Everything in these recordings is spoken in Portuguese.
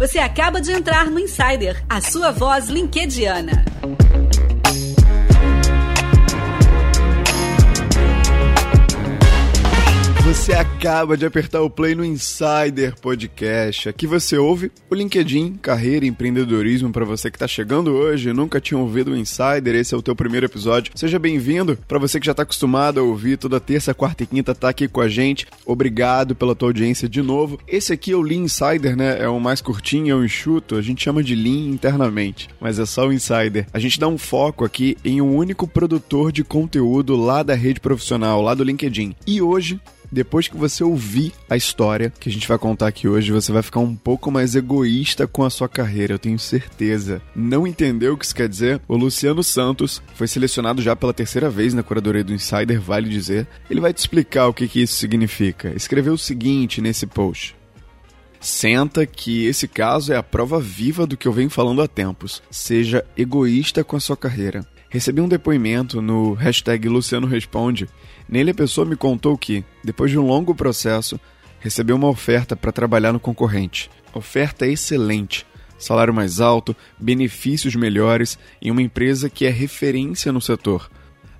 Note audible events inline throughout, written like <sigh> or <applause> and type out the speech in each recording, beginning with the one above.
Você acaba de entrar no Insider, a sua voz linkediana. Acaba de apertar o play no Insider Podcast. Aqui você ouve o LinkedIn, carreira e empreendedorismo para você que está chegando hoje, nunca tinha ouvido o Insider, esse é o teu primeiro episódio. Seja bem-vindo. Para você que já está acostumado a ouvir toda terça, quarta e quinta tá aqui com a gente. Obrigado pela tua audiência de novo. Esse aqui é o Lean Insider, né? É o mais curtinho, é o enxuto. A gente chama de Lean internamente, mas é só o Insider. A gente dá um foco aqui em um único produtor de conteúdo lá da rede profissional, lá do LinkedIn. E hoje depois que você ouvir a história que a gente vai contar aqui hoje, você vai ficar um pouco mais egoísta com a sua carreira, eu tenho certeza. Não entendeu o que isso quer dizer? O Luciano Santos foi selecionado já pela terceira vez na curadoria do Insider, vale dizer. Ele vai te explicar o que, que isso significa. Escreveu o seguinte nesse post. Senta que esse caso é a prova viva do que eu venho falando há tempos. Seja egoísta com a sua carreira. Recebi um depoimento no hashtag Luciano Responde. Nele a pessoa me contou que, depois de um longo processo, recebeu uma oferta para trabalhar no concorrente. Oferta excelente, salário mais alto, benefícios melhores em uma empresa que é referência no setor.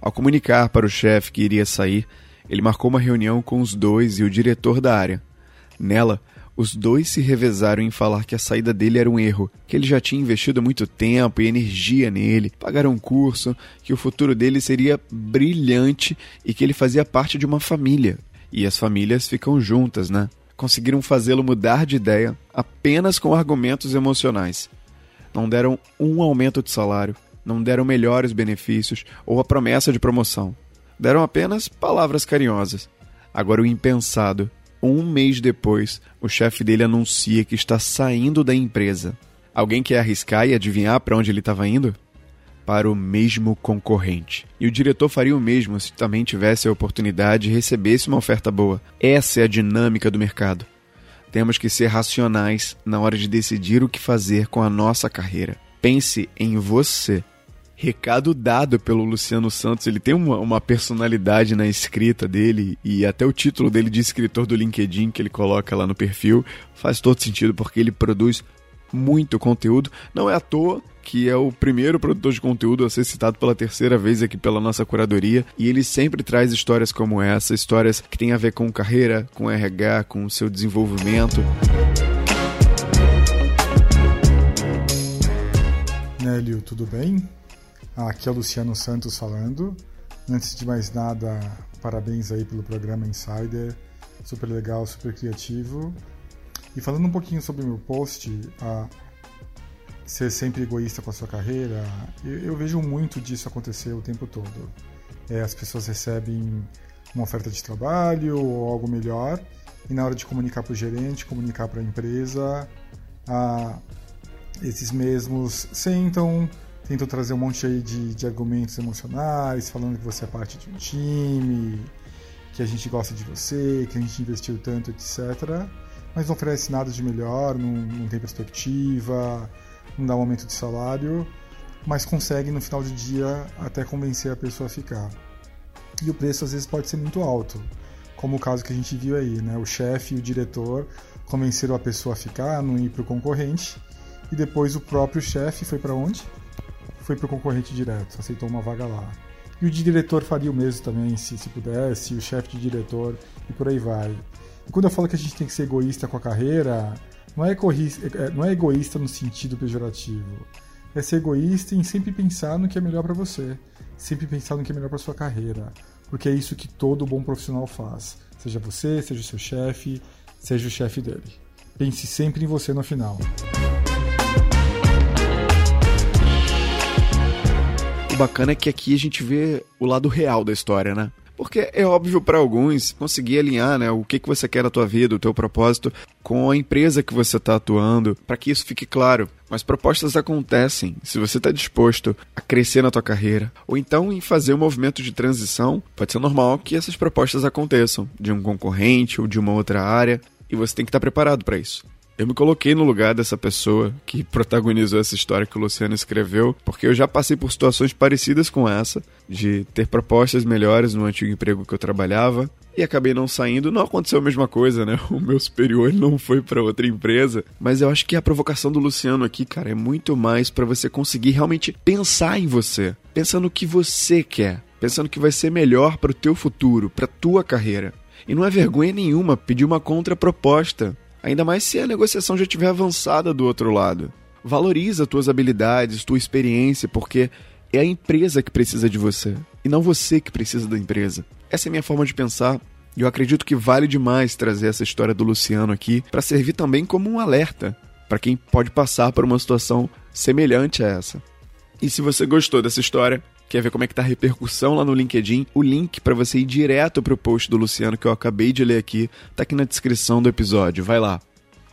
Ao comunicar para o chefe que iria sair, ele marcou uma reunião com os dois e o diretor da área. Nela, os dois se revezaram em falar que a saída dele era um erro, que ele já tinha investido muito tempo e energia nele, pagaram um curso, que o futuro dele seria brilhante e que ele fazia parte de uma família. E as famílias ficam juntas, né? Conseguiram fazê-lo mudar de ideia apenas com argumentos emocionais. Não deram um aumento de salário, não deram melhores benefícios ou a promessa de promoção. Deram apenas palavras carinhosas. Agora o impensado um mês depois, o chefe dele anuncia que está saindo da empresa. Alguém quer arriscar e adivinhar para onde ele estava indo? Para o mesmo concorrente. E o diretor faria o mesmo se também tivesse a oportunidade e recebesse uma oferta boa. Essa é a dinâmica do mercado. Temos que ser racionais na hora de decidir o que fazer com a nossa carreira. Pense em você recado dado pelo Luciano Santos. Ele tem uma, uma, personalidade na escrita dele e até o título dele de escritor do LinkedIn que ele coloca lá no perfil faz todo sentido porque ele produz muito conteúdo. Não é à toa que é o primeiro produtor de conteúdo a ser citado pela terceira vez aqui pela nossa curadoria e ele sempre traz histórias como essa, histórias que têm a ver com carreira, com RH, com o seu desenvolvimento. Nélio, tudo bem? Aqui é o Luciano Santos falando. Antes de mais nada, parabéns aí pelo programa Insider. Super legal, super criativo. E falando um pouquinho sobre meu post, a ser sempre egoísta com a sua carreira, eu, eu vejo muito disso acontecer o tempo todo. É, as pessoas recebem uma oferta de trabalho ou algo melhor, e na hora de comunicar para o gerente, comunicar para a empresa, a, esses mesmos sentam, tentam trazer um monte aí de, de argumentos emocionais, falando que você é parte de um time, que a gente gosta de você, que a gente investiu tanto, etc. Mas não oferece nada de melhor, não, não tem perspectiva, não dá um aumento de salário, mas consegue no final do dia até convencer a pessoa a ficar. E o preço às vezes pode ser muito alto, como o caso que a gente viu aí, né? O chefe e o diretor convenceram a pessoa a ficar, não ir para o concorrente, e depois o próprio chefe foi para onde? Foi pro concorrente direto, aceitou uma vaga lá. E o diretor faria o mesmo também, se, se pudesse, o chefe de diretor, e por aí vai. E quando eu falo que a gente tem que ser egoísta com a carreira, não é, é, não é egoísta no sentido pejorativo. É ser egoísta em sempre pensar no que é melhor para você, sempre pensar no que é melhor para sua carreira, porque é isso que todo bom profissional faz. Seja você, seja o seu chefe, seja o chefe dele. Pense sempre em você no final. Bacana é que aqui a gente vê o lado real da história, né? Porque é óbvio para alguns conseguir alinhar né, o que, que você quer na tua vida, o teu propósito, com a empresa que você está atuando, para que isso fique claro. Mas propostas acontecem se você está disposto a crescer na tua carreira, ou então em fazer um movimento de transição, pode ser normal que essas propostas aconteçam, de um concorrente ou de uma outra área, e você tem que estar tá preparado para isso. Eu me coloquei no lugar dessa pessoa que <laughs> protagonizou essa história que o Luciano escreveu, porque eu já passei por situações parecidas com essa, de ter propostas melhores no antigo emprego que eu trabalhava, e acabei não saindo. Não aconteceu a mesma coisa, né? <laughs> O meu superior não foi para outra empresa, mas eu acho que a provocação do Luciano aqui, cara, é muito mais para você conseguir realmente pensar em você, pensando no que você quer, pensando que vai ser melhor para o teu futuro, para tua carreira. E não é vergonha nenhuma pedir uma contraproposta. Ainda mais se a negociação já estiver avançada do outro lado. Valoriza tuas habilidades, tua experiência, porque é a empresa que precisa de você e não você que precisa da empresa. Essa é a minha forma de pensar. E eu acredito que vale demais trazer essa história do Luciano aqui para servir também como um alerta para quem pode passar por uma situação semelhante a essa. E se você gostou dessa história, quer ver como é que tá a repercussão lá no LinkedIn, o link para você ir direto pro post do Luciano que eu acabei de ler aqui, tá aqui na descrição do episódio. Vai lá.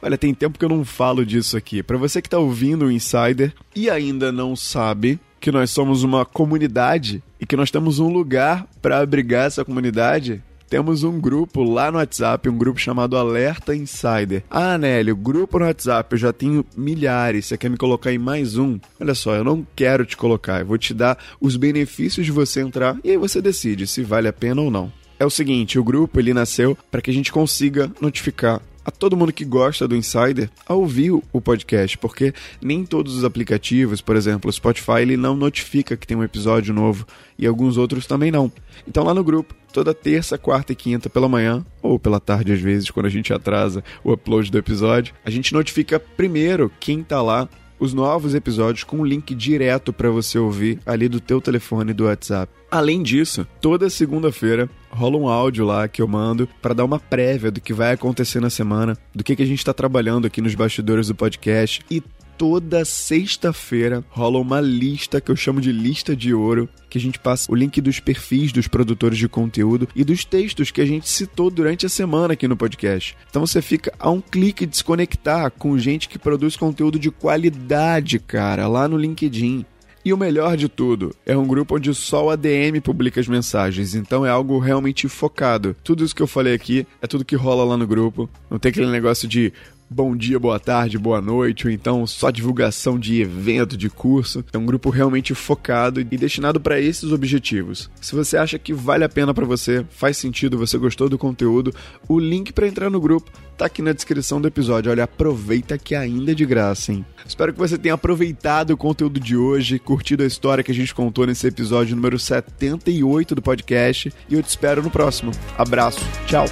Olha, tem tempo que eu não falo disso aqui. Para você que tá ouvindo o Insider e ainda não sabe que nós somos uma comunidade e que nós temos um lugar para abrigar essa comunidade, temos um grupo lá no WhatsApp, um grupo chamado Alerta Insider. Ah, Nélio, grupo no WhatsApp, eu já tenho milhares. Você quer me colocar em mais um? Olha só, eu não quero te colocar. Eu vou te dar os benefícios de você entrar e aí você decide se vale a pena ou não. É o seguinte, o grupo ele nasceu para que a gente consiga notificar a todo mundo que gosta do Insider a ouvir o podcast, porque nem todos os aplicativos, por exemplo, o Spotify, ele não notifica que tem um episódio novo e alguns outros também não. Então lá no grupo, toda terça, quarta e quinta pela manhã, ou pela tarde às vezes, quando a gente atrasa o upload do episódio, a gente notifica primeiro quem tá lá os novos episódios com um link direto para você ouvir ali do teu telefone do WhatsApp. Além disso, toda segunda-feira rola um áudio lá que eu mando para dar uma prévia do que vai acontecer na semana, do que, que a gente está trabalhando aqui nos bastidores do podcast e toda sexta-feira rola uma lista que eu chamo de lista de ouro, que a gente passa o link dos perfis dos produtores de conteúdo e dos textos que a gente citou durante a semana aqui no podcast. Então você fica a um clique de se conectar com gente que produz conteúdo de qualidade, cara, lá no LinkedIn. E o melhor de tudo, é um grupo onde só o ADM publica as mensagens, então é algo realmente focado. Tudo isso que eu falei aqui é tudo que rola lá no grupo. Não tem aquele negócio de bom dia, boa tarde, boa noite, ou então só divulgação de evento, de curso. É um grupo realmente focado e destinado para esses objetivos. Se você acha que vale a pena para você, faz sentido, você gostou do conteúdo, o link para entrar no grupo tá aqui na descrição do episódio. Olha, aproveita que ainda é de graça, hein? Espero que você tenha aproveitado o conteúdo de hoje, curtido a história que a gente contou nesse episódio número 78 do podcast e eu te espero no próximo. Abraço, tchau!